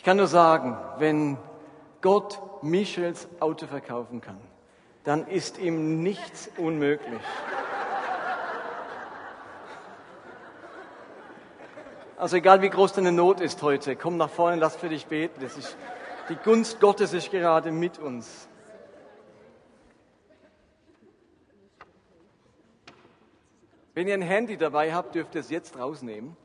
Ich kann nur sagen, wenn Gott Michels Auto verkaufen kann, dann ist ihm nichts unmöglich. Also egal wie groß deine Not ist heute, komm nach vorne, lass für dich beten. Ist, die Gunst Gottes ist gerade mit uns. Wenn ihr ein Handy dabei habt, dürft ihr es jetzt rausnehmen.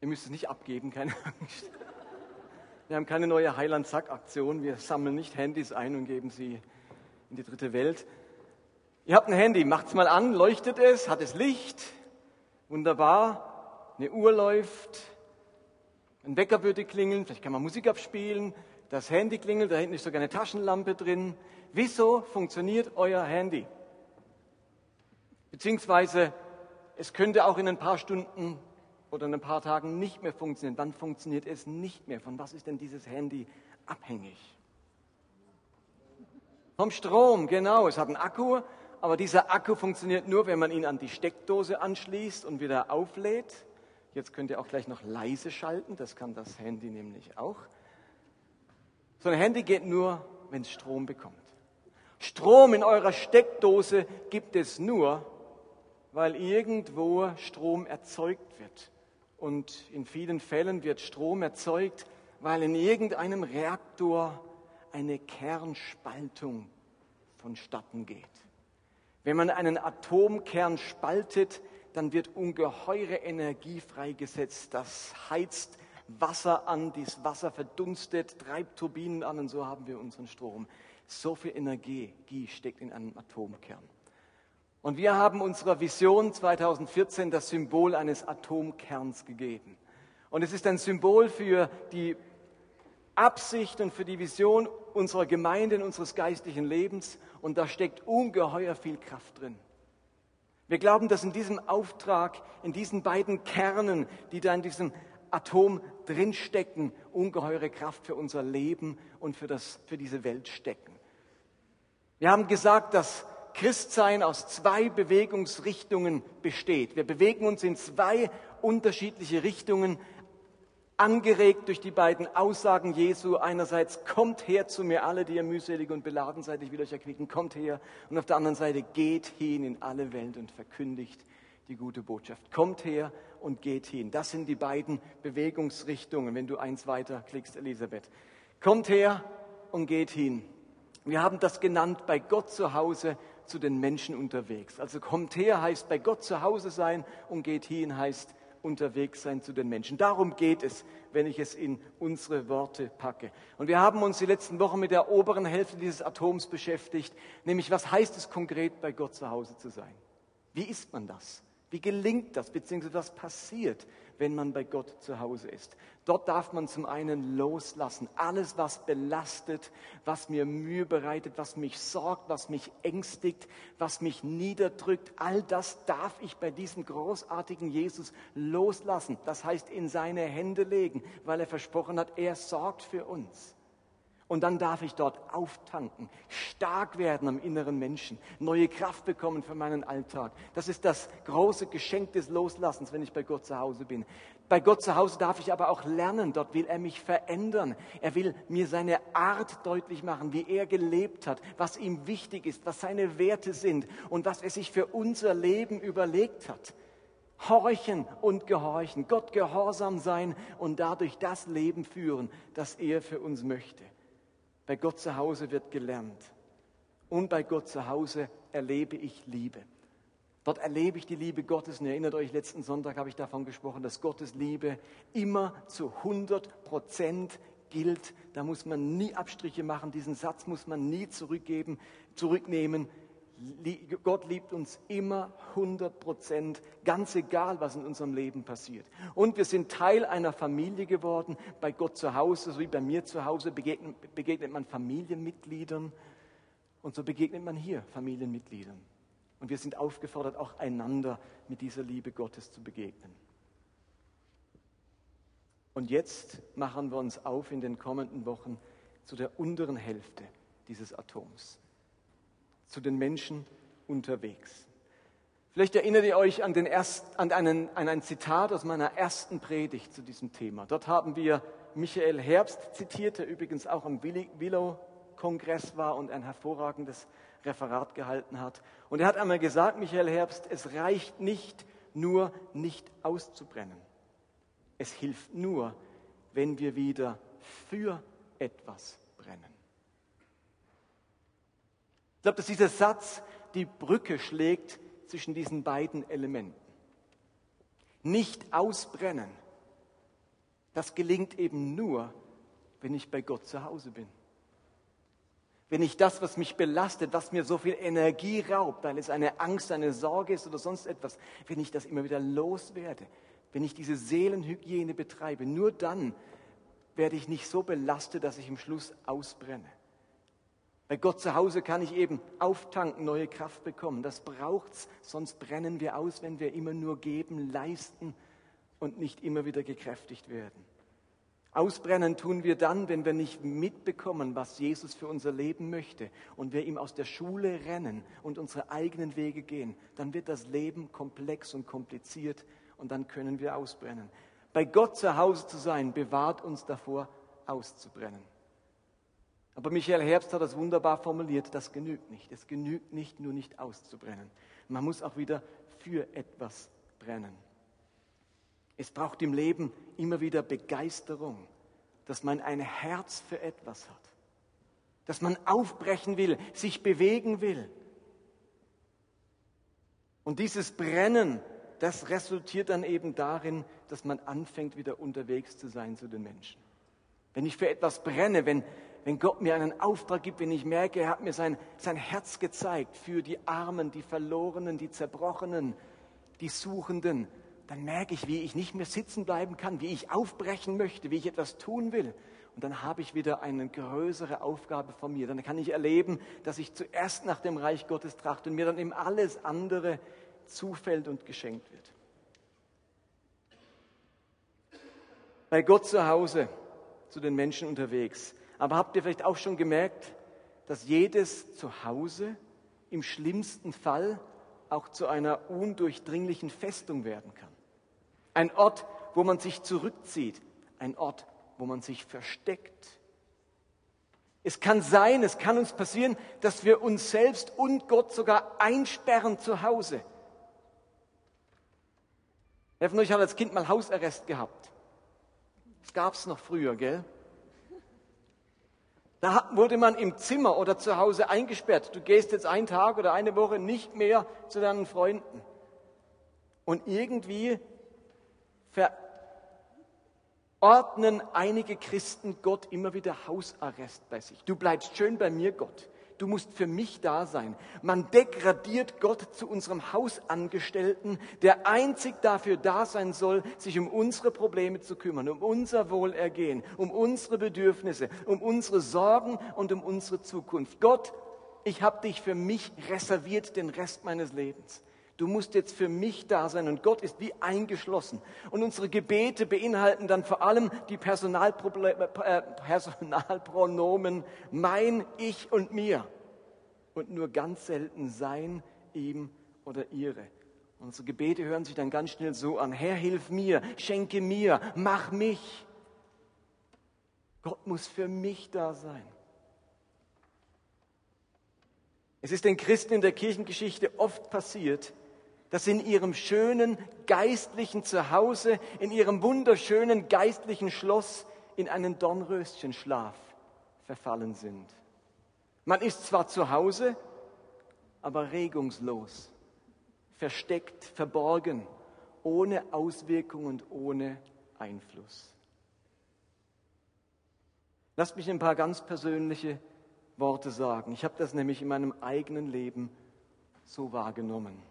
Ihr müsst es nicht abgeben, keine Angst. Wir haben keine neue Heiland-Sack-Aktion. Wir sammeln nicht Handys ein und geben sie in die dritte Welt. Ihr habt ein Handy, macht es mal an, leuchtet es, hat es Licht, wunderbar. Eine Uhr läuft, ein Wecker würde klingeln, vielleicht kann man Musik abspielen, das Handy klingelt, da hinten ist sogar eine Taschenlampe drin. Wieso funktioniert euer Handy? Beziehungsweise es könnte auch in ein paar Stunden oder in ein paar Tagen nicht mehr funktionieren. Wann funktioniert es nicht mehr? Von was ist denn dieses Handy abhängig? Vom Strom, genau. Es hat einen Akku, aber dieser Akku funktioniert nur, wenn man ihn an die Steckdose anschließt und wieder auflädt. Jetzt könnt ihr auch gleich noch leise schalten, das kann das Handy nämlich auch. So ein Handy geht nur, wenn es Strom bekommt. Strom in eurer Steckdose gibt es nur, weil irgendwo Strom erzeugt wird. Und in vielen Fällen wird Strom erzeugt, weil in irgendeinem Reaktor eine Kernspaltung vonstatten geht. Wenn man einen Atomkern spaltet, dann wird ungeheure Energie freigesetzt. Das heizt Wasser an, dieses Wasser verdunstet, treibt Turbinen an und so haben wir unseren Strom. So viel Energie steckt in einem Atomkern. Und wir haben unserer Vision 2014 das Symbol eines Atomkerns gegeben. Und es ist ein Symbol für die Absicht und für die Vision unserer Gemeinde, und unseres geistlichen Lebens. Und da steckt ungeheuer viel Kraft drin. Wir glauben, dass in diesem Auftrag, in diesen beiden Kernen, die da in diesem Atom drinstecken, ungeheure Kraft für unser Leben und für, das, für diese Welt stecken. Wir haben gesagt, dass Christsein aus zwei Bewegungsrichtungen besteht. Wir bewegen uns in zwei unterschiedliche Richtungen, angeregt durch die beiden Aussagen Jesu. Einerseits, kommt her zu mir alle, die ihr mühselig und beladen seid, ich will euch erquicken, kommt her. Und auf der anderen Seite, geht hin in alle Welt und verkündigt die gute Botschaft. Kommt her und geht hin. Das sind die beiden Bewegungsrichtungen, wenn du eins weiter klickst, Elisabeth. Kommt her und geht hin. Wir haben das genannt bei Gott zu Hause zu den Menschen unterwegs. Also kommt her heißt bei Gott zu Hause sein und geht hin heißt unterwegs sein zu den Menschen. Darum geht es, wenn ich es in unsere Worte packe. Und wir haben uns die letzten Wochen mit der oberen Hälfte dieses Atoms beschäftigt, nämlich was heißt es konkret, bei Gott zu Hause zu sein? Wie ist man das? Wie gelingt das, beziehungsweise was passiert, wenn man bei Gott zu Hause ist? Dort darf man zum einen loslassen, alles, was belastet, was mir Mühe bereitet, was mich sorgt, was mich ängstigt, was mich niederdrückt, all das darf ich bei diesem großartigen Jesus loslassen. Das heißt, in seine Hände legen, weil er versprochen hat, er sorgt für uns. Und dann darf ich dort auftanken, stark werden am inneren Menschen, neue Kraft bekommen für meinen Alltag. Das ist das große Geschenk des Loslassens, wenn ich bei Gott zu Hause bin. Bei Gott zu Hause darf ich aber auch lernen. Dort will er mich verändern. Er will mir seine Art deutlich machen, wie er gelebt hat, was ihm wichtig ist, was seine Werte sind und was er sich für unser Leben überlegt hat. Horchen und gehorchen, Gott gehorsam sein und dadurch das Leben führen, das er für uns möchte. Bei Gott zu Hause wird gelernt. Und bei Gott zu Hause erlebe ich Liebe. Dort erlebe ich die Liebe Gottes. Und ihr erinnert euch, letzten Sonntag habe ich davon gesprochen, dass Gottes Liebe immer zu 100 Prozent gilt. Da muss man nie Abstriche machen. Diesen Satz muss man nie zurückgeben, zurücknehmen. Gott liebt uns immer 100 Prozent, ganz egal, was in unserem Leben passiert. Und wir sind Teil einer Familie geworden. Bei Gott zu Hause, so wie bei mir zu Hause, begegnet, begegnet man Familienmitgliedern. Und so begegnet man hier Familienmitgliedern. Und wir sind aufgefordert, auch einander mit dieser Liebe Gottes zu begegnen. Und jetzt machen wir uns auf in den kommenden Wochen zu der unteren Hälfte dieses Atoms zu den Menschen unterwegs. Vielleicht erinnert ihr euch an, erst, an, einen, an ein Zitat aus meiner ersten Predigt zu diesem Thema. Dort haben wir Michael Herbst zitiert, der übrigens auch am Willow-Kongress war und ein hervorragendes Referat gehalten hat. Und er hat einmal gesagt, Michael Herbst, es reicht nicht, nur nicht auszubrennen. Es hilft nur, wenn wir wieder für etwas brennen. Ich glaube, dass dieser Satz die Brücke schlägt zwischen diesen beiden Elementen. Nicht ausbrennen, das gelingt eben nur, wenn ich bei Gott zu Hause bin. Wenn ich das, was mich belastet, was mir so viel Energie raubt, weil es eine Angst, eine Sorge ist oder sonst etwas, wenn ich das immer wieder loswerde, wenn ich diese Seelenhygiene betreibe, nur dann werde ich nicht so belastet, dass ich im Schluss ausbrenne. Bei Gott zu Hause kann ich eben auftanken, neue Kraft bekommen. Das braucht's, sonst brennen wir aus, wenn wir immer nur geben, leisten und nicht immer wieder gekräftigt werden. Ausbrennen tun wir dann, wenn wir nicht mitbekommen, was Jesus für unser Leben möchte und wir ihm aus der Schule rennen und unsere eigenen Wege gehen. Dann wird das Leben komplex und kompliziert und dann können wir ausbrennen. Bei Gott zu Hause zu sein, bewahrt uns davor, auszubrennen. Aber Michael Herbst hat das wunderbar formuliert, das genügt nicht. Es genügt nicht, nur nicht auszubrennen. Man muss auch wieder für etwas brennen. Es braucht im Leben immer wieder Begeisterung, dass man ein Herz für etwas hat, dass man aufbrechen will, sich bewegen will. Und dieses Brennen, das resultiert dann eben darin, dass man anfängt, wieder unterwegs zu sein zu den Menschen. Wenn ich für etwas brenne, wenn, wenn Gott mir einen Auftrag gibt, wenn ich merke, er hat mir sein, sein Herz gezeigt für die Armen, die Verlorenen, die Zerbrochenen, die Suchenden, dann merke ich, wie ich nicht mehr sitzen bleiben kann, wie ich aufbrechen möchte, wie ich etwas tun will. Und dann habe ich wieder eine größere Aufgabe von mir. Dann kann ich erleben, dass ich zuerst nach dem Reich Gottes trachte und mir dann eben alles andere zufällt und geschenkt wird. Bei Gott zu Hause, zu den Menschen unterwegs, aber habt ihr vielleicht auch schon gemerkt, dass jedes Zuhause im schlimmsten Fall auch zu einer undurchdringlichen Festung werden kann? Ein Ort, wo man sich zurückzieht, ein Ort, wo man sich versteckt. Es kann sein, es kann uns passieren, dass wir uns selbst und Gott sogar einsperren zu Hause. Wer von euch hat als Kind mal Hausarrest gehabt? Das gab es noch früher, gell? Da wurde man im Zimmer oder zu Hause eingesperrt. Du gehst jetzt einen Tag oder eine Woche nicht mehr zu deinen Freunden. Und irgendwie verordnen einige Christen Gott immer wieder Hausarrest bei sich. Du bleibst schön bei mir, Gott. Du musst für mich da sein. Man degradiert Gott zu unserem Hausangestellten, der einzig dafür da sein soll, sich um unsere Probleme zu kümmern, um unser Wohlergehen, um unsere Bedürfnisse, um unsere Sorgen und um unsere Zukunft. Gott, ich habe dich für mich reserviert den Rest meines Lebens. Du musst jetzt für mich da sein und Gott ist wie eingeschlossen. Und unsere Gebete beinhalten dann vor allem die äh, Personalpronomen mein, ich und mir. Und nur ganz selten sein, ihm oder ihre. Unsere Gebete hören sich dann ganz schnell so an. Herr, hilf mir, schenke mir, mach mich. Gott muss für mich da sein. Es ist den Christen in der Kirchengeschichte oft passiert, dass in ihrem schönen geistlichen Zuhause, in ihrem wunderschönen geistlichen Schloss in einen Dornröschenschlaf verfallen sind. Man ist zwar zu Hause, aber regungslos, versteckt, verborgen, ohne Auswirkung und ohne Einfluss. Lasst mich ein paar ganz persönliche Worte sagen. Ich habe das nämlich in meinem eigenen Leben so wahrgenommen.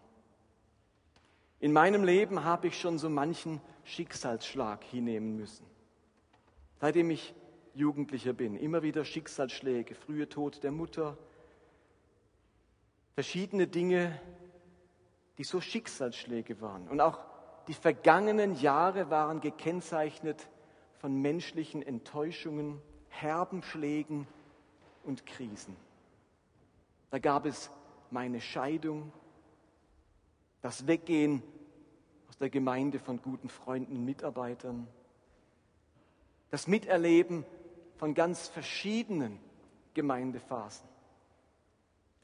In meinem Leben habe ich schon so manchen Schicksalsschlag hinnehmen müssen. Seitdem ich Jugendlicher bin, immer wieder Schicksalsschläge, frühe Tod der Mutter, verschiedene Dinge, die so Schicksalsschläge waren. Und auch die vergangenen Jahre waren gekennzeichnet von menschlichen Enttäuschungen, herben Schlägen und Krisen. Da gab es meine Scheidung, Das Weggehen aus der Gemeinde von guten Freunden und Mitarbeitern. Das Miterleben von ganz verschiedenen Gemeindephasen.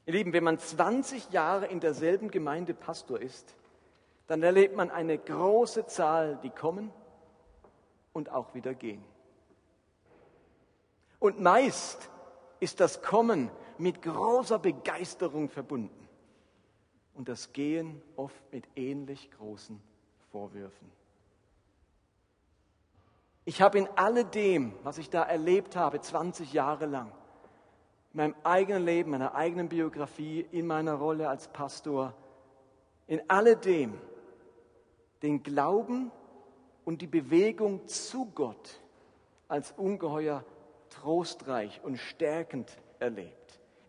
Ihr Lieben, wenn man 20 Jahre in derselben Gemeinde Pastor ist, dann erlebt man eine große Zahl, die kommen und auch wieder gehen. Und meist ist das Kommen mit großer Begeisterung verbunden und das Gehen oft mit ähnlich großen Vorwürfen. Ich habe in alledem, was ich da erlebt habe, 20 Jahre lang, in meinem eigenen Leben, meiner eigenen Biografie, in meiner Rolle als Pastor, in alledem den Glauben und die Bewegung zu Gott als ungeheuer trostreich und stärkend erlebt.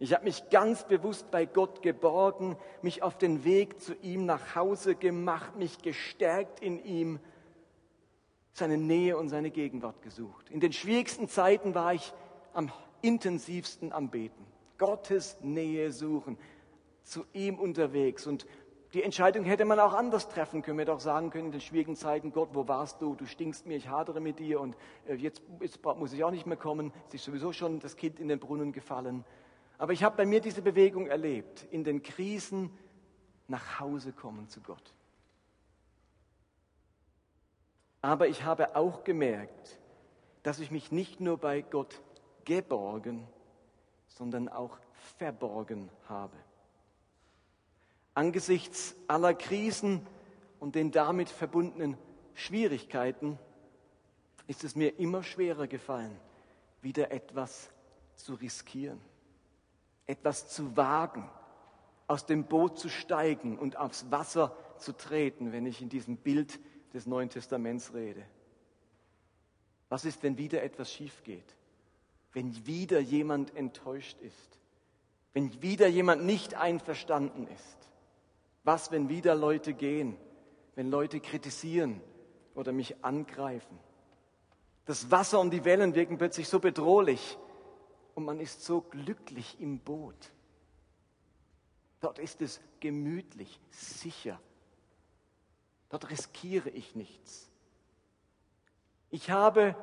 Ich habe mich ganz bewusst bei Gott geborgen, mich auf den Weg zu ihm nach Hause gemacht, mich gestärkt in ihm, seine Nähe und seine Gegenwart gesucht. In den schwierigsten Zeiten war ich am intensivsten am Beten. Gottes Nähe suchen, zu ihm unterwegs. Und die Entscheidung hätte man auch anders treffen können. Wir hätte auch sagen können in den schwierigen Zeiten, Gott, wo warst du? Du stinkst mir, ich hadere mit dir und äh, jetzt, jetzt muss ich auch nicht mehr kommen. Es ist sowieso schon das Kind in den Brunnen gefallen. Aber ich habe bei mir diese Bewegung erlebt, in den Krisen nach Hause kommen zu Gott. Aber ich habe auch gemerkt, dass ich mich nicht nur bei Gott geborgen, sondern auch verborgen habe. Angesichts aller Krisen und den damit verbundenen Schwierigkeiten ist es mir immer schwerer gefallen, wieder etwas zu riskieren etwas zu wagen, aus dem Boot zu steigen und aufs Wasser zu treten, wenn ich in diesem Bild des Neuen Testaments rede. Was ist, wenn wieder etwas schief geht? Wenn wieder jemand enttäuscht ist? Wenn wieder jemand nicht einverstanden ist? Was, wenn wieder Leute gehen? Wenn Leute kritisieren oder mich angreifen? Das Wasser und die Wellen wirken plötzlich so bedrohlich, und man ist so glücklich im Boot. Dort ist es gemütlich, sicher. Dort riskiere ich nichts. Ich habe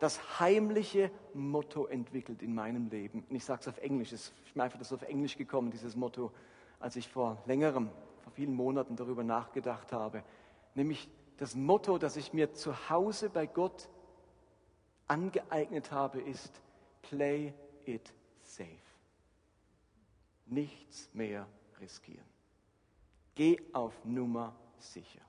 das heimliche Motto entwickelt in meinem Leben. Und ich sage es auf Englisch, es ist mir einfach das auf Englisch gekommen, dieses Motto, als ich vor längerem, vor vielen Monaten darüber nachgedacht habe. Nämlich das Motto, das ich mir zu Hause bei Gott angeeignet habe, ist Play it safe. Nichts mehr riskieren. Geh auf Nummer sicher.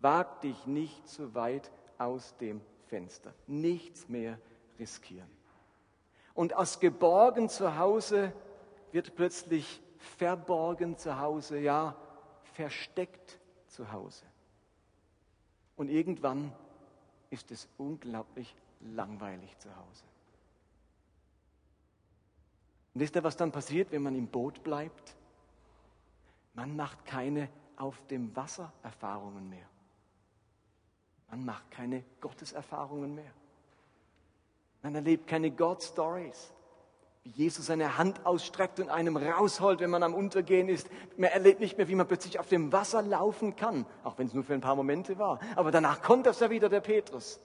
Wag dich nicht zu weit aus dem Fenster. Nichts mehr riskieren. Und aus geborgen zu Hause wird plötzlich verborgen zu Hause, ja, versteckt zu Hause. Und irgendwann ist es unglaublich langweilig zu Hause. Und wisst ihr, was dann passiert, wenn man im Boot bleibt? Man macht keine auf dem Wasser Erfahrungen mehr. Man macht keine Gotteserfahrungen mehr. Man erlebt keine God-Stories, wie Jesus seine Hand ausstreckt und einem rausholt, wenn man am Untergehen ist. Man erlebt nicht mehr, wie man plötzlich auf dem Wasser laufen kann, auch wenn es nur für ein paar Momente war. Aber danach kommt das ja wieder, der Petrus.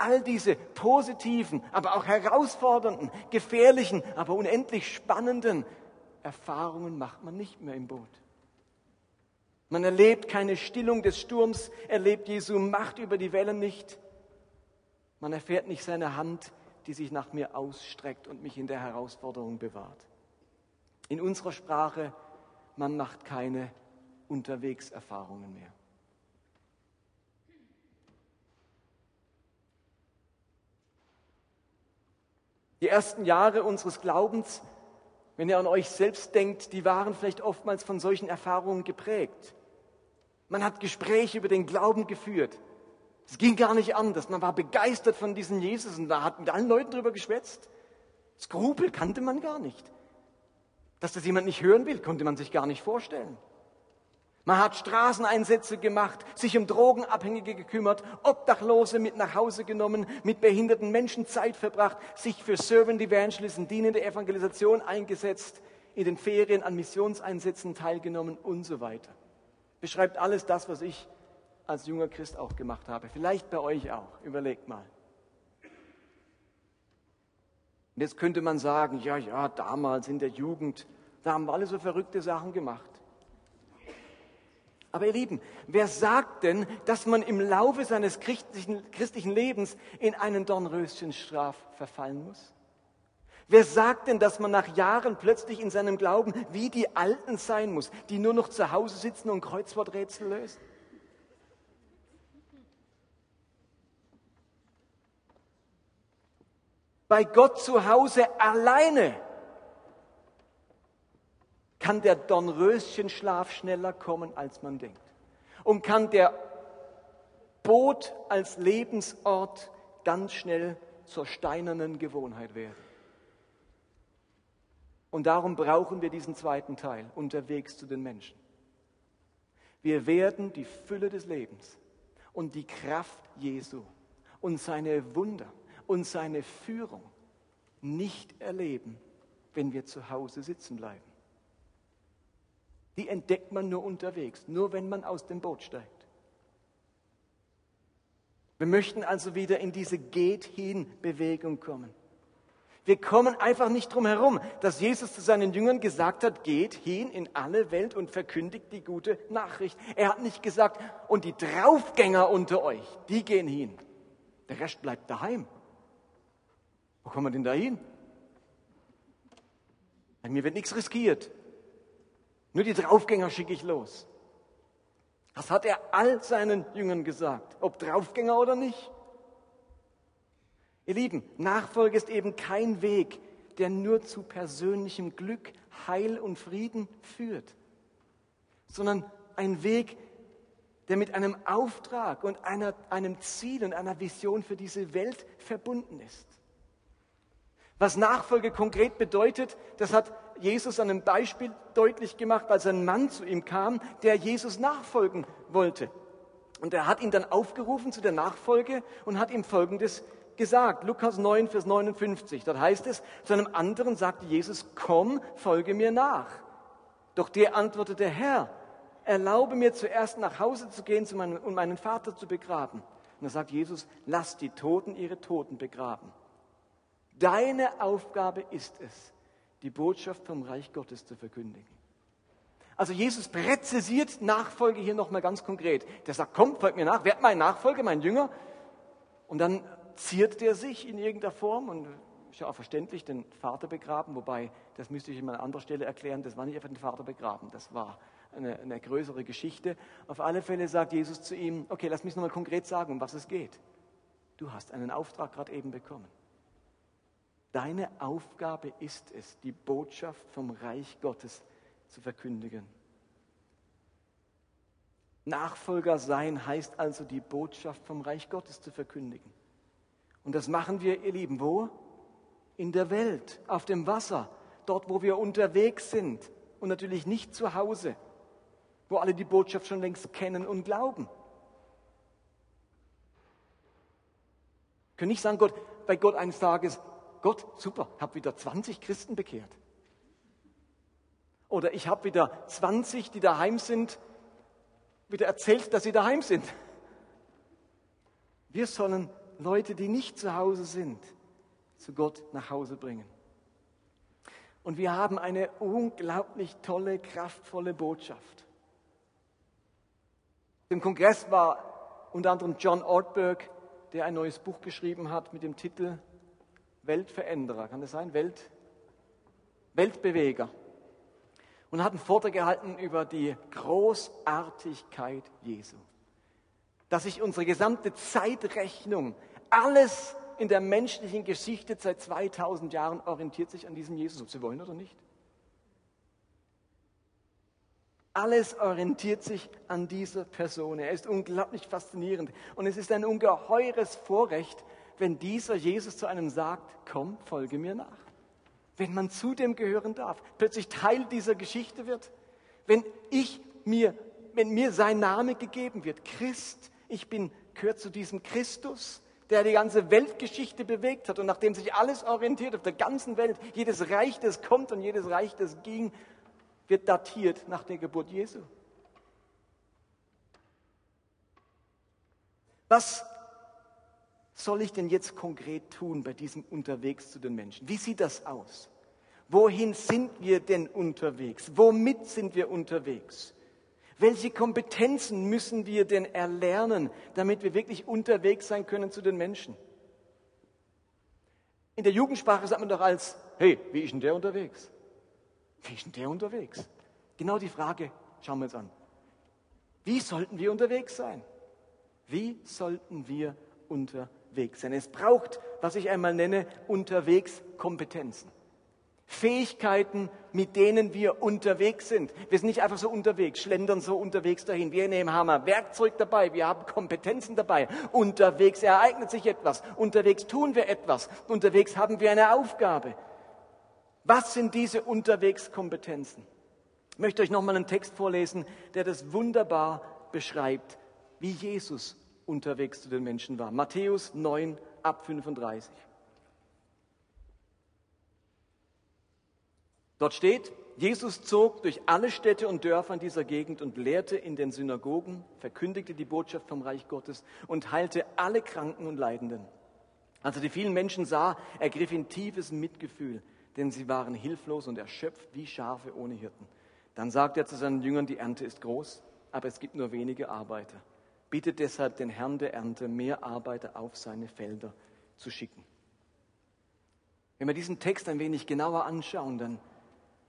All diese positiven, aber auch herausfordernden, gefährlichen, aber unendlich spannenden Erfahrungen macht man nicht mehr im Boot. Man erlebt keine Stillung des Sturms, erlebt Jesu Macht über die Wellen nicht. Man erfährt nicht seine Hand, die sich nach mir ausstreckt und mich in der Herausforderung bewahrt. In unserer Sprache, man macht keine Unterwegserfahrungen mehr. Die ersten Jahre unseres Glaubens, wenn ihr an euch selbst denkt, die waren vielleicht oftmals von solchen Erfahrungen geprägt. Man hat Gespräche über den Glauben geführt. Es ging gar nicht anders. Man war begeistert von diesem Jesus und da hat mit allen Leuten darüber geschwätzt. Skrupel kannte man gar nicht. Dass das jemand nicht hören will, konnte man sich gar nicht vorstellen. Man hat Straßeneinsätze gemacht, sich um Drogenabhängige gekümmert, Obdachlose mit nach Hause genommen, mit behinderten Menschen Zeit verbracht, sich für Servant Evangelism, dienende Evangelisation eingesetzt, in den Ferien an Missionseinsätzen teilgenommen und so weiter. Beschreibt alles das, was ich als junger Christ auch gemacht habe. Vielleicht bei euch auch. Überlegt mal. Und jetzt könnte man sagen, ja, ja, damals in der Jugend, da haben wir alle so verrückte Sachen gemacht. Aber ihr Lieben, wer sagt denn, dass man im Laufe seines christlichen, christlichen Lebens in einen Dornröschenstraf verfallen muss? Wer sagt denn, dass man nach Jahren plötzlich in seinem Glauben wie die Alten sein muss, die nur noch zu Hause sitzen und Kreuzworträtsel lösen? Bei Gott zu Hause alleine kann der Dornröschenschlaf schneller kommen, als man denkt. Und kann der Boot als Lebensort ganz schnell zur steinernen Gewohnheit werden. Und darum brauchen wir diesen zweiten Teil, unterwegs zu den Menschen. Wir werden die Fülle des Lebens und die Kraft Jesu und seine Wunder und seine Führung nicht erleben, wenn wir zu Hause sitzen bleiben. Die entdeckt man nur unterwegs, nur wenn man aus dem Boot steigt. Wir möchten also wieder in diese Geht-hin-Bewegung kommen. Wir kommen einfach nicht drum herum, dass Jesus zu seinen Jüngern gesagt hat, geht hin in alle Welt und verkündigt die gute Nachricht. Er hat nicht gesagt, und die Draufgänger unter euch, die gehen hin. Der Rest bleibt daheim. Wo kommen wir denn da hin? Mir wird nichts riskiert. Nur die Draufgänger schicke ich los. Das hat er all seinen Jüngern gesagt, ob Draufgänger oder nicht. Ihr Lieben, Nachfolge ist eben kein Weg, der nur zu persönlichem Glück, Heil und Frieden führt, sondern ein Weg, der mit einem Auftrag und einer, einem Ziel und einer Vision für diese Welt verbunden ist. Was Nachfolge konkret bedeutet, das hat Jesus an einem Beispiel deutlich gemacht, als ein Mann zu ihm kam, der Jesus nachfolgen wollte. Und er hat ihn dann aufgerufen zu der Nachfolge und hat ihm Folgendes gesagt. Lukas 9, Vers 59. Dort heißt es, zu einem anderen sagte Jesus, komm, folge mir nach. Doch der antwortete, Herr, erlaube mir zuerst nach Hause zu gehen und um meinen Vater zu begraben. Und da sagt Jesus, lass die Toten ihre Toten begraben. Deine Aufgabe ist es, die Botschaft vom Reich Gottes zu verkündigen. Also Jesus präzisiert Nachfolge hier nochmal ganz konkret. Der sagt, komm, folgt mir nach, werd mein Nachfolger, mein Jünger. Und dann ziert der sich in irgendeiner Form und ist ja auch verständlich, den Vater begraben, wobei, das müsste ich an einer anderen Stelle erklären, das war nicht einfach den Vater begraben, das war eine, eine größere Geschichte. Auf alle Fälle sagt Jesus zu ihm, okay, lass mich nochmal konkret sagen, um was es geht. Du hast einen Auftrag gerade eben bekommen. Deine Aufgabe ist es, die Botschaft vom Reich Gottes zu verkündigen. Nachfolger sein heißt also, die Botschaft vom Reich Gottes zu verkündigen. Und das machen wir, ihr Lieben, wo? In der Welt, auf dem Wasser, dort, wo wir unterwegs sind und natürlich nicht zu Hause, wo alle die Botschaft schon längst kennen und glauben. Können nicht sagen, Gott, bei Gott eines Tages, Gott, super, habe wieder 20 Christen bekehrt. Oder ich habe wieder 20, die daheim sind, wieder erzählt, dass sie daheim sind. Wir sollen Leute, die nicht zu Hause sind, zu Gott nach Hause bringen. Und wir haben eine unglaublich tolle, kraftvolle Botschaft. Im Kongress war unter anderem John Ortberg, der ein neues Buch geschrieben hat mit dem Titel Weltveränderer, kann das sein? Welt, Weltbeweger. Und hat einen Vortrag gehalten über die Großartigkeit Jesu. Dass sich unsere gesamte Zeitrechnung, alles in der menschlichen Geschichte seit 2000 Jahren orientiert sich an diesem Jesus, ob Sie wollen oder nicht. Alles orientiert sich an dieser Person. Er ist unglaublich faszinierend. Und es ist ein ungeheures Vorrecht, wenn dieser Jesus zu einem sagt, komm, folge mir nach. Wenn man zu dem gehören darf, plötzlich Teil dieser Geschichte wird. Wenn ich mir, wenn mir sein Name gegeben wird, Christ, ich bin, gehört zu diesem Christus, der die ganze Weltgeschichte bewegt hat und nachdem sich alles orientiert auf der ganzen Welt, jedes Reich, das kommt und jedes Reich, das ging, wird datiert nach der Geburt Jesu. Was soll ich denn jetzt konkret tun bei diesem Unterwegs zu den Menschen? Wie sieht das aus? Wohin sind wir denn unterwegs? Womit sind wir unterwegs? Welche Kompetenzen müssen wir denn erlernen, damit wir wirklich unterwegs sein können zu den Menschen? In der Jugendsprache sagt man doch als, hey, wie ist denn der unterwegs? Wie ist denn der unterwegs? Genau die Frage schauen wir uns an. Wie sollten wir unterwegs sein? Wie sollten wir unterwegs sein? Es braucht, was ich einmal nenne, unterwegs Kompetenzen. Fähigkeiten, mit denen wir unterwegs sind. Wir sind nicht einfach so unterwegs, schlendern so unterwegs dahin. Wir nehmen Hammer, Werkzeug dabei, wir haben Kompetenzen dabei. Unterwegs ereignet sich etwas, unterwegs tun wir etwas, unterwegs haben wir eine Aufgabe. Was sind diese Unterwegskompetenzen? Ich möchte euch nochmal einen Text vorlesen, der das wunderbar beschreibt, wie Jesus unterwegs zu den Menschen war. Matthäus 9 ab 35. Dort steht, Jesus zog durch alle Städte und Dörfer in dieser Gegend und lehrte in den Synagogen, verkündigte die Botschaft vom Reich Gottes und heilte alle Kranken und Leidenden. Als er die vielen Menschen sah, ergriff ihn tiefes Mitgefühl, denn sie waren hilflos und erschöpft wie Schafe ohne Hirten. Dann sagte er zu seinen Jüngern, die Ernte ist groß, aber es gibt nur wenige Arbeiter. Bittet deshalb den Herrn der Ernte, mehr Arbeiter auf seine Felder zu schicken. Wenn wir diesen Text ein wenig genauer anschauen, dann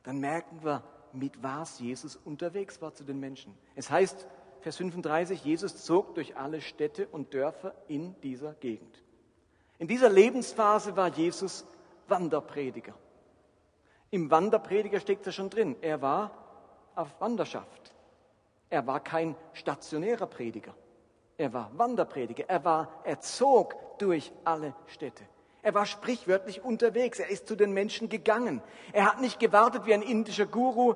dann merken wir, mit was Jesus unterwegs war zu den Menschen. Es heißt, Vers 35, Jesus zog durch alle Städte und Dörfer in dieser Gegend. In dieser Lebensphase war Jesus Wanderprediger. Im Wanderprediger steckt er schon drin. Er war auf Wanderschaft. Er war kein stationärer Prediger. Er war Wanderprediger. Er war, er zog durch alle Städte. Er war sprichwörtlich unterwegs. Er ist zu den Menschen gegangen. Er hat nicht gewartet wie ein indischer Guru,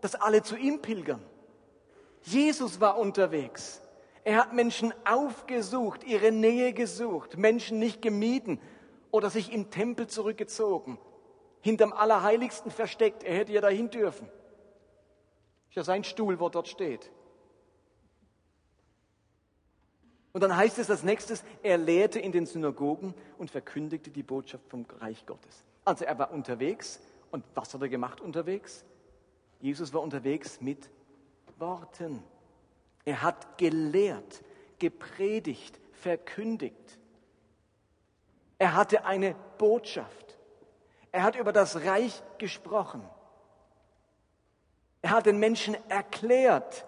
dass alle zu ihm pilgern. Jesus war unterwegs. Er hat Menschen aufgesucht, ihre Nähe gesucht, Menschen nicht gemieden oder sich im Tempel zurückgezogen, hinterm Allerheiligsten versteckt. Er hätte ja dahin dürfen. Ist ja sein Stuhl, wo dort steht. Und dann heißt es als nächstes, er lehrte in den Synagogen und verkündigte die Botschaft vom Reich Gottes. Also er war unterwegs. Und was hat er gemacht unterwegs? Jesus war unterwegs mit Worten. Er hat gelehrt, gepredigt, verkündigt. Er hatte eine Botschaft. Er hat über das Reich gesprochen. Er hat den Menschen erklärt,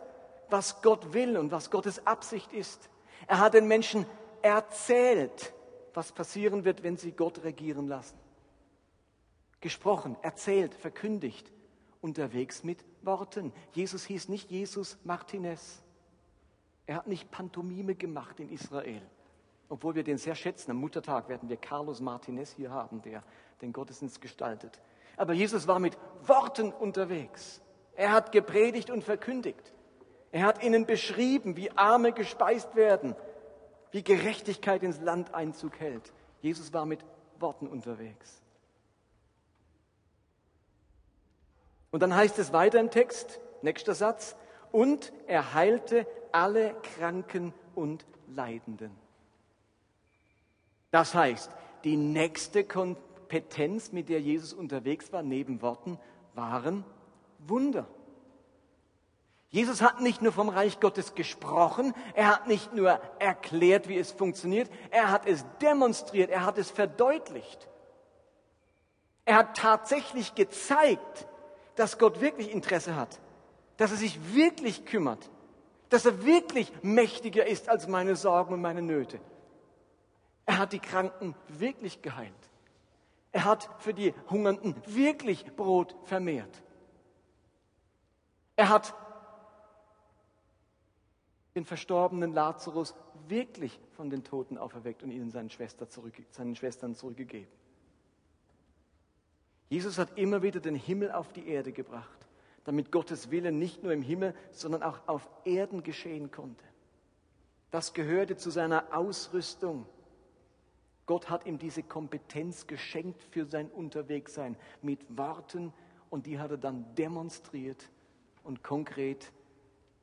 was Gott will und was Gottes Absicht ist. Er hat den Menschen erzählt, was passieren wird, wenn sie Gott regieren lassen. Gesprochen, erzählt, verkündigt, unterwegs mit Worten. Jesus hieß nicht Jesus Martinez. Er hat nicht Pantomime gemacht in Israel. Obwohl wir den sehr schätzen. Am Muttertag werden wir Carlos Martinez hier haben, der den Gottesdienst gestaltet. Aber Jesus war mit Worten unterwegs. Er hat gepredigt und verkündigt. Er hat ihnen beschrieben, wie Arme gespeist werden, wie Gerechtigkeit ins Land Einzug hält. Jesus war mit Worten unterwegs. Und dann heißt es weiter im Text, nächster Satz, und er heilte alle Kranken und Leidenden. Das heißt, die nächste Kompetenz, mit der Jesus unterwegs war, neben Worten, waren Wunder. Jesus hat nicht nur vom Reich Gottes gesprochen, er hat nicht nur erklärt, wie es funktioniert, er hat es demonstriert, er hat es verdeutlicht. Er hat tatsächlich gezeigt, dass Gott wirklich Interesse hat, dass er sich wirklich kümmert, dass er wirklich mächtiger ist als meine Sorgen und meine Nöte. Er hat die Kranken wirklich geheilt. Er hat für die Hungernden wirklich Brot vermehrt. Er hat den verstorbenen Lazarus wirklich von den Toten auferweckt und ihnen seinen, Schwester zurück, seinen Schwestern zurückgegeben. Jesus hat immer wieder den Himmel auf die Erde gebracht, damit Gottes Wille nicht nur im Himmel, sondern auch auf Erden geschehen konnte. Das gehörte zu seiner Ausrüstung. Gott hat ihm diese Kompetenz geschenkt für sein Unterwegssein mit Worten und die hat er dann demonstriert und konkret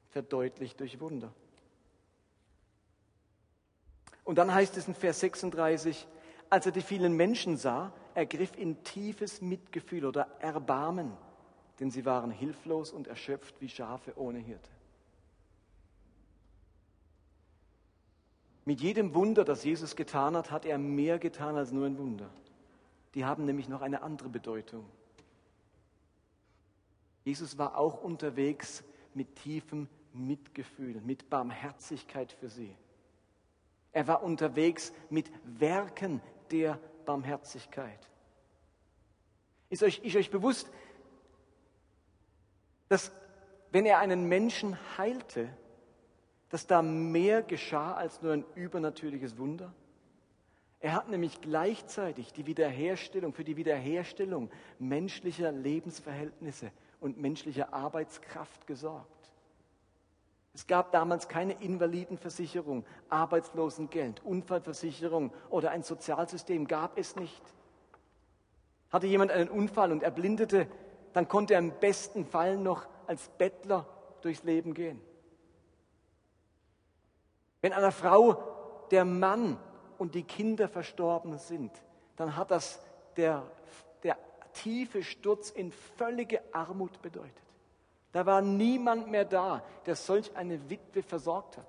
verdeutlicht durch Wunder. Und dann heißt es in Vers 36, als er die vielen Menschen sah, ergriff ihn tiefes Mitgefühl oder Erbarmen, denn sie waren hilflos und erschöpft wie Schafe ohne Hirte. Mit jedem Wunder, das Jesus getan hat, hat er mehr getan als nur ein Wunder. Die haben nämlich noch eine andere Bedeutung. Jesus war auch unterwegs mit tiefem Mitgefühl, mit Barmherzigkeit für sie. Er war unterwegs mit Werken der Barmherzigkeit. Ist euch, ist euch bewusst, dass wenn er einen Menschen heilte, dass da mehr geschah als nur ein übernatürliches Wunder? Er hat nämlich gleichzeitig die Wiederherstellung, für die Wiederherstellung menschlicher Lebensverhältnisse und menschlicher Arbeitskraft gesorgt. Es gab damals keine Invalidenversicherung, Arbeitslosengeld, Unfallversicherung oder ein Sozialsystem, gab es nicht. Hatte jemand einen Unfall und erblindete, dann konnte er im besten Fall noch als Bettler durchs Leben gehen. Wenn einer Frau der Mann und die Kinder verstorben sind, dann hat das der, der tiefe Sturz in völlige Armut bedeutet. Da war niemand mehr da, der solch eine Witwe versorgt hat.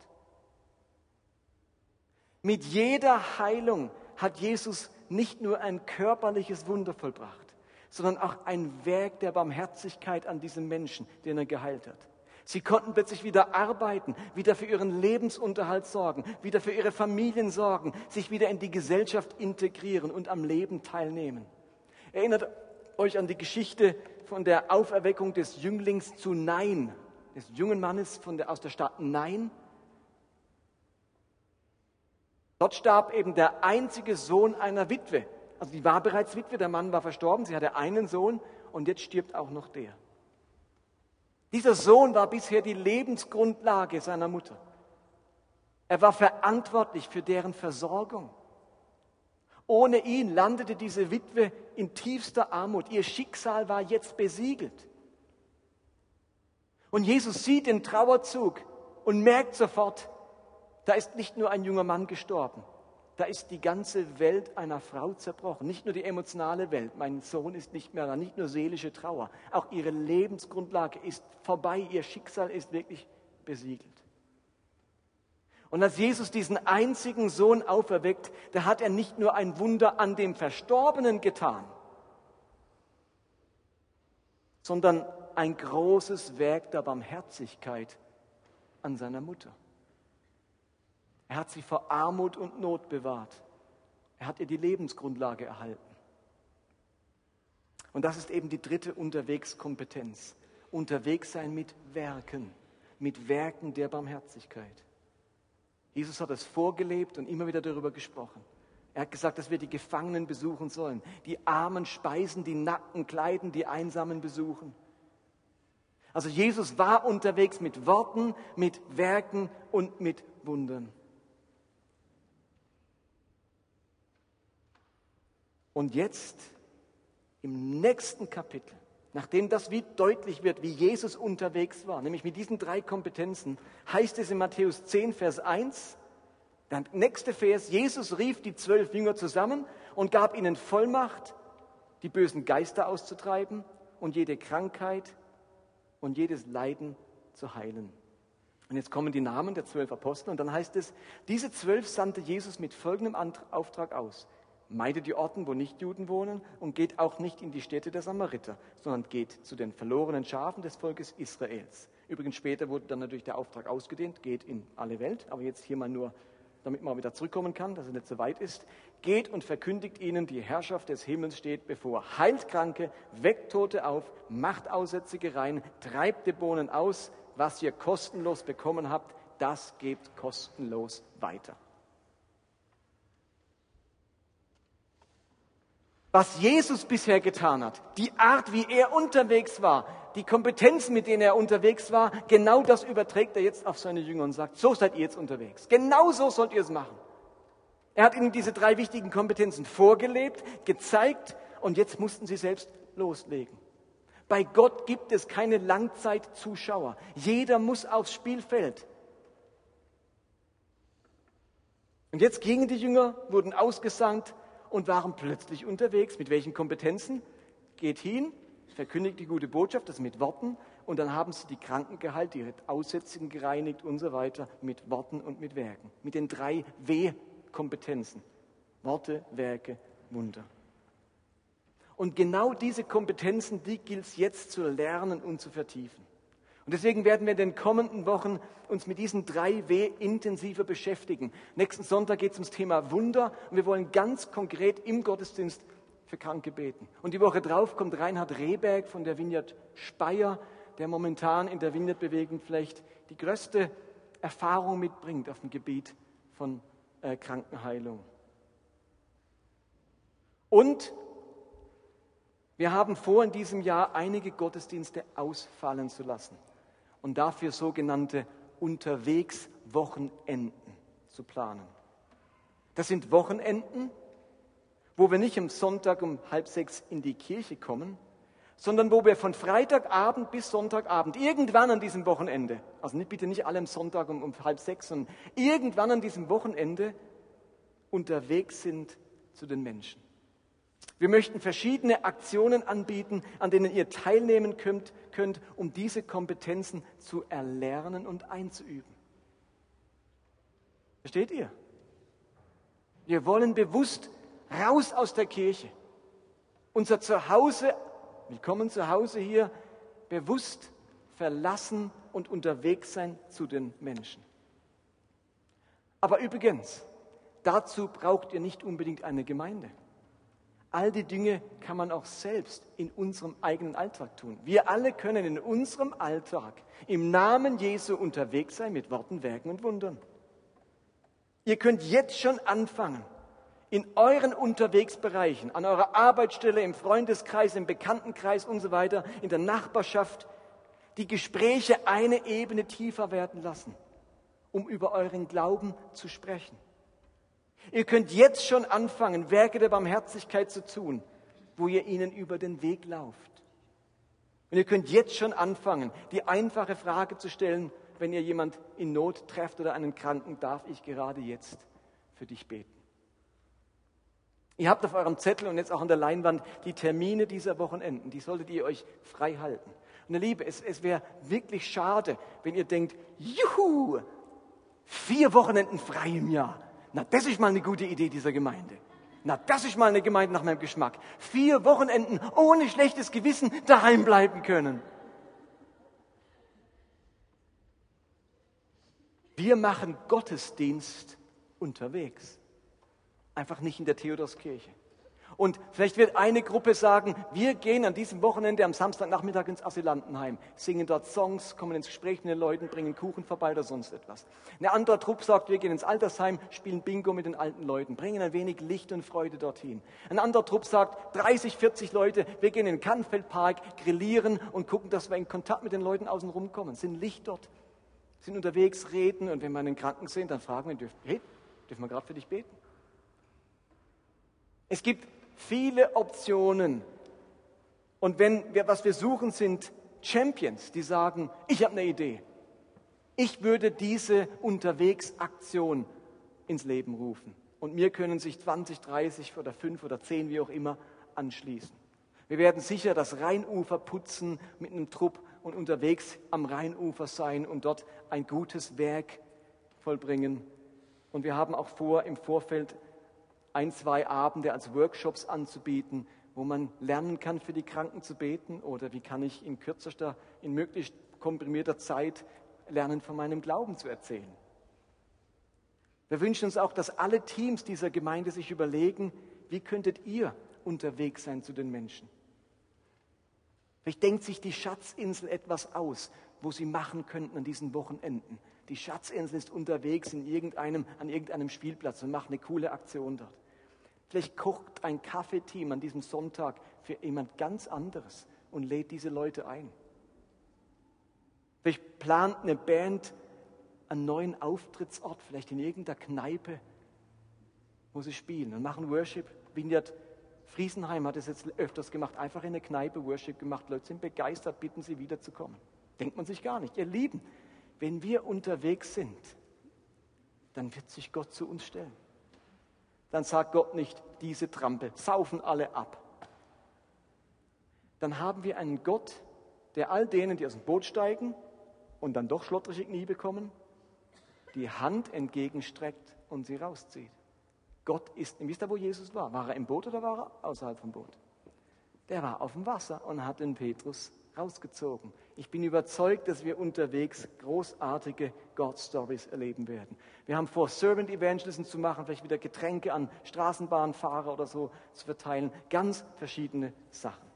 Mit jeder Heilung hat Jesus nicht nur ein körperliches Wunder vollbracht, sondern auch ein Werk der Barmherzigkeit an diesem Menschen, den er geheilt hat. Sie konnten plötzlich wieder arbeiten, wieder für ihren Lebensunterhalt sorgen, wieder für ihre Familien sorgen, sich wieder in die Gesellschaft integrieren und am Leben teilnehmen. Erinnert euch an die Geschichte von der Auferweckung des Jünglings zu Nein, des jungen Mannes von der, aus der Stadt Nein. Dort starb eben der einzige Sohn einer Witwe. Also die war bereits Witwe, der Mann war verstorben, sie hatte einen Sohn und jetzt stirbt auch noch der. Dieser Sohn war bisher die Lebensgrundlage seiner Mutter. Er war verantwortlich für deren Versorgung. Ohne ihn landete diese Witwe in tiefster Armut. Ihr Schicksal war jetzt besiegelt. Und Jesus sieht den Trauerzug und merkt sofort, da ist nicht nur ein junger Mann gestorben, da ist die ganze Welt einer Frau zerbrochen. Nicht nur die emotionale Welt, mein Sohn ist nicht mehr da, nicht nur seelische Trauer, auch ihre Lebensgrundlage ist vorbei, ihr Schicksal ist wirklich besiegelt. Und als Jesus diesen einzigen Sohn auferweckt, da hat er nicht nur ein Wunder an dem Verstorbenen getan, sondern ein großes Werk der Barmherzigkeit an seiner Mutter. Er hat sie vor Armut und Not bewahrt. Er hat ihr die Lebensgrundlage erhalten. Und das ist eben die dritte Unterwegskompetenz. Unterwegs sein mit Werken, mit Werken der Barmherzigkeit. Jesus hat es vorgelebt und immer wieder darüber gesprochen. Er hat gesagt, dass wir die Gefangenen besuchen sollen, die Armen speisen, die Nackten kleiden, die Einsamen besuchen. Also Jesus war unterwegs mit Worten, mit Werken und mit Wundern. Und jetzt im nächsten Kapitel Nachdem das wie deutlich wird, wie Jesus unterwegs war, nämlich mit diesen drei Kompetenzen, heißt es in Matthäus 10, Vers 1, der nächste Vers, Jesus rief die zwölf Jünger zusammen und gab ihnen Vollmacht, die bösen Geister auszutreiben und jede Krankheit und jedes Leiden zu heilen. Und jetzt kommen die Namen der zwölf Apostel und dann heißt es, diese zwölf sandte Jesus mit folgendem Auftrag aus. Meidet die Orten, wo nicht Juden wohnen und geht auch nicht in die Städte der Samariter, sondern geht zu den verlorenen Schafen des Volkes Israels. Übrigens später wurde dann natürlich der Auftrag ausgedehnt, geht in alle Welt, aber jetzt hier mal nur, damit man wieder zurückkommen kann, dass es nicht so weit ist. Geht und verkündigt ihnen, die Herrschaft des Himmels steht bevor. Heilt Kranke, weckt Tote auf, macht Aussätzige rein, treibt Dämonen aus. Was ihr kostenlos bekommen habt, das gebt kostenlos weiter. Was Jesus bisher getan hat, die Art, wie er unterwegs war, die Kompetenzen, mit denen er unterwegs war, genau das überträgt er jetzt auf seine Jünger und sagt, so seid ihr jetzt unterwegs. Genau so sollt ihr es machen. Er hat ihnen diese drei wichtigen Kompetenzen vorgelebt, gezeigt und jetzt mussten sie selbst loslegen. Bei Gott gibt es keine Langzeitzuschauer. Jeder muss aufs Spielfeld. Und jetzt gingen die Jünger, wurden ausgesandt und waren plötzlich unterwegs. Mit welchen Kompetenzen? Geht hin, verkündigt die gute Botschaft, das mit Worten, und dann haben sie die Kranken geheilt, die Aussätzigen gereinigt und so weiter, mit Worten und mit Werken. Mit den drei W-Kompetenzen. Worte, Werke, Wunder. Und genau diese Kompetenzen, die gilt es jetzt zu lernen und zu vertiefen. Und deswegen werden wir in den kommenden Wochen uns mit diesen drei W intensiver beschäftigen. Nächsten Sonntag geht es ums Thema Wunder und wir wollen ganz konkret im Gottesdienst für Kranke beten. Und die Woche drauf kommt Reinhard Rehberg von der Vineyard Speyer, der momentan in der Vineyard-Bewegung vielleicht die größte Erfahrung mitbringt auf dem Gebiet von äh, Krankenheilung. Und wir haben vor, in diesem Jahr einige Gottesdienste ausfallen zu lassen und dafür sogenannte Unterwegswochenenden zu planen. Das sind Wochenenden, wo wir nicht am Sonntag um halb sechs in die Kirche kommen, sondern wo wir von Freitagabend bis Sonntagabend, irgendwann an diesem Wochenende, also nicht, bitte nicht alle am Sonntag um, um halb sechs, sondern irgendwann an diesem Wochenende unterwegs sind zu den Menschen. Wir möchten verschiedene Aktionen anbieten, an denen ihr teilnehmen könnt, könnt, um diese Kompetenzen zu erlernen und einzuüben. Versteht ihr? Wir wollen bewusst raus aus der Kirche, unser Zuhause, willkommen zu Hause hier, bewusst verlassen und unterwegs sein zu den Menschen. Aber übrigens, dazu braucht ihr nicht unbedingt eine Gemeinde. All die Dinge kann man auch selbst in unserem eigenen Alltag tun. Wir alle können in unserem Alltag im Namen Jesu unterwegs sein mit Worten, Werken und Wundern. Ihr könnt jetzt schon anfangen, in euren Unterwegsbereichen, an eurer Arbeitsstelle, im Freundeskreis, im Bekanntenkreis und so weiter, in der Nachbarschaft, die Gespräche eine Ebene tiefer werden lassen, um über euren Glauben zu sprechen. Ihr könnt jetzt schon anfangen, Werke der Barmherzigkeit zu tun, wo ihr ihnen über den Weg lauft. Und ihr könnt jetzt schon anfangen, die einfache Frage zu stellen, wenn ihr jemand in Not trefft oder einen Kranken, darf ich gerade jetzt für dich beten? Ihr habt auf eurem Zettel und jetzt auch an der Leinwand die Termine dieser Wochenenden. Die solltet ihr euch frei halten. Und Liebe, es, es wäre wirklich schade, wenn ihr denkt, juhu, vier Wochenenden frei im Jahr. Na, das ist mal eine gute Idee dieser Gemeinde. Na, das ist mal eine Gemeinde nach meinem Geschmack. Vier Wochenenden ohne schlechtes Gewissen daheim bleiben können. Wir machen Gottesdienst unterwegs. Einfach nicht in der Theodorskirche. Und vielleicht wird eine Gruppe sagen, wir gehen an diesem Wochenende am Samstagnachmittag ins Asylantenheim, singen dort Songs, kommen ins Gespräch mit den Leuten, bringen Kuchen vorbei oder sonst etwas. Eine andere Truppe sagt, wir gehen ins Altersheim, spielen Bingo mit den alten Leuten, bringen ein wenig Licht und Freude dorthin. Ein anderer Trupp sagt, 30, 40 Leute, wir gehen in den Kannfeldpark, grillieren und gucken, dass wir in Kontakt mit den Leuten außen kommen, sind Licht dort, sind unterwegs, reden und wenn wir einen Kranken sehen, dann fragen wir, hey, dürfen wir gerade für dich beten? Es gibt viele Optionen. Und wenn wir, was wir suchen, sind Champions, die sagen, ich habe eine Idee. Ich würde diese Unterwegsaktion ins Leben rufen. Und mir können sich 20, 30 oder 5 oder 10, wie auch immer, anschließen. Wir werden sicher das Rheinufer putzen mit einem Trupp und unterwegs am Rheinufer sein und dort ein gutes Werk vollbringen. Und wir haben auch vor, im Vorfeld ein, zwei Abende als Workshops anzubieten, wo man lernen kann, für die Kranken zu beten oder wie kann ich in kürzester, in möglichst komprimierter Zeit lernen, von meinem Glauben zu erzählen. Wir wünschen uns auch, dass alle Teams dieser Gemeinde sich überlegen, wie könntet ihr unterwegs sein zu den Menschen? Vielleicht denkt sich die Schatzinsel etwas aus, wo sie machen könnten an diesen Wochenenden. Die Schatzinsel ist unterwegs in irgendeinem, an irgendeinem Spielplatz und macht eine coole Aktion dort. Vielleicht kocht ein Kaffeeteam an diesem Sonntag für jemand ganz anderes und lädt diese Leute ein. Vielleicht plant eine Band einen neuen Auftrittsort, vielleicht in irgendeiner Kneipe, wo sie spielen und machen Worship. Vineyard Friesenheim hat es jetzt öfters gemacht, einfach in eine Kneipe Worship gemacht. Leute sind begeistert, bitten sie wiederzukommen. Denkt man sich gar nicht. Ihr Lieben, wenn wir unterwegs sind, dann wird sich Gott zu uns stellen. Dann sagt Gott nicht, diese Trampe, saufen alle ab. Dann haben wir einen Gott, der all denen, die aus dem Boot steigen und dann doch schlottrige Knie bekommen, die Hand entgegenstreckt und sie rauszieht. Gott ist, wisst ihr, wo Jesus war? War er im Boot oder war er außerhalb vom Boot? Der war auf dem Wasser und hat den Petrus rausgezogen. Ich bin überzeugt, dass wir unterwegs großartige God-Stories erleben werden. Wir haben vor, Servant Evangelism zu machen, vielleicht wieder Getränke an Straßenbahnfahrer oder so zu verteilen. Ganz verschiedene Sachen.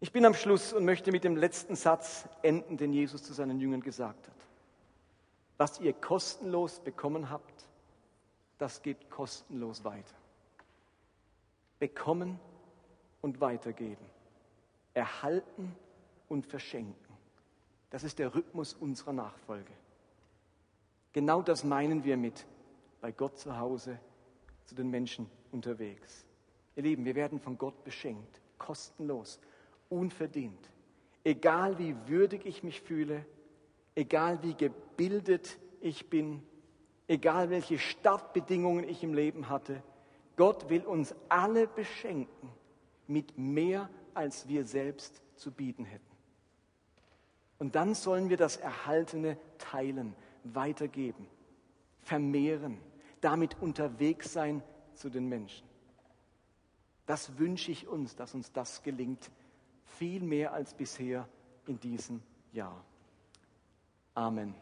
Ich bin am Schluss und möchte mit dem letzten Satz enden, den Jesus zu seinen Jüngern gesagt hat. Was ihr kostenlos bekommen habt, das geht kostenlos weiter. Bekommen und weitergeben. Erhalten und verschenken. Das ist der Rhythmus unserer Nachfolge. Genau das meinen wir mit bei Gott zu Hause, zu den Menschen unterwegs. Ihr Lieben, wir werden von Gott beschenkt, kostenlos, unverdient. Egal wie würdig ich mich fühle, egal wie gebildet ich bin, egal welche Startbedingungen ich im Leben hatte, Gott will uns alle beschenken mit mehr, als wir selbst zu bieten hätten. Und dann sollen wir das Erhaltene teilen, weitergeben, vermehren, damit unterwegs sein zu den Menschen. Das wünsche ich uns, dass uns das gelingt, viel mehr als bisher in diesem Jahr. Amen.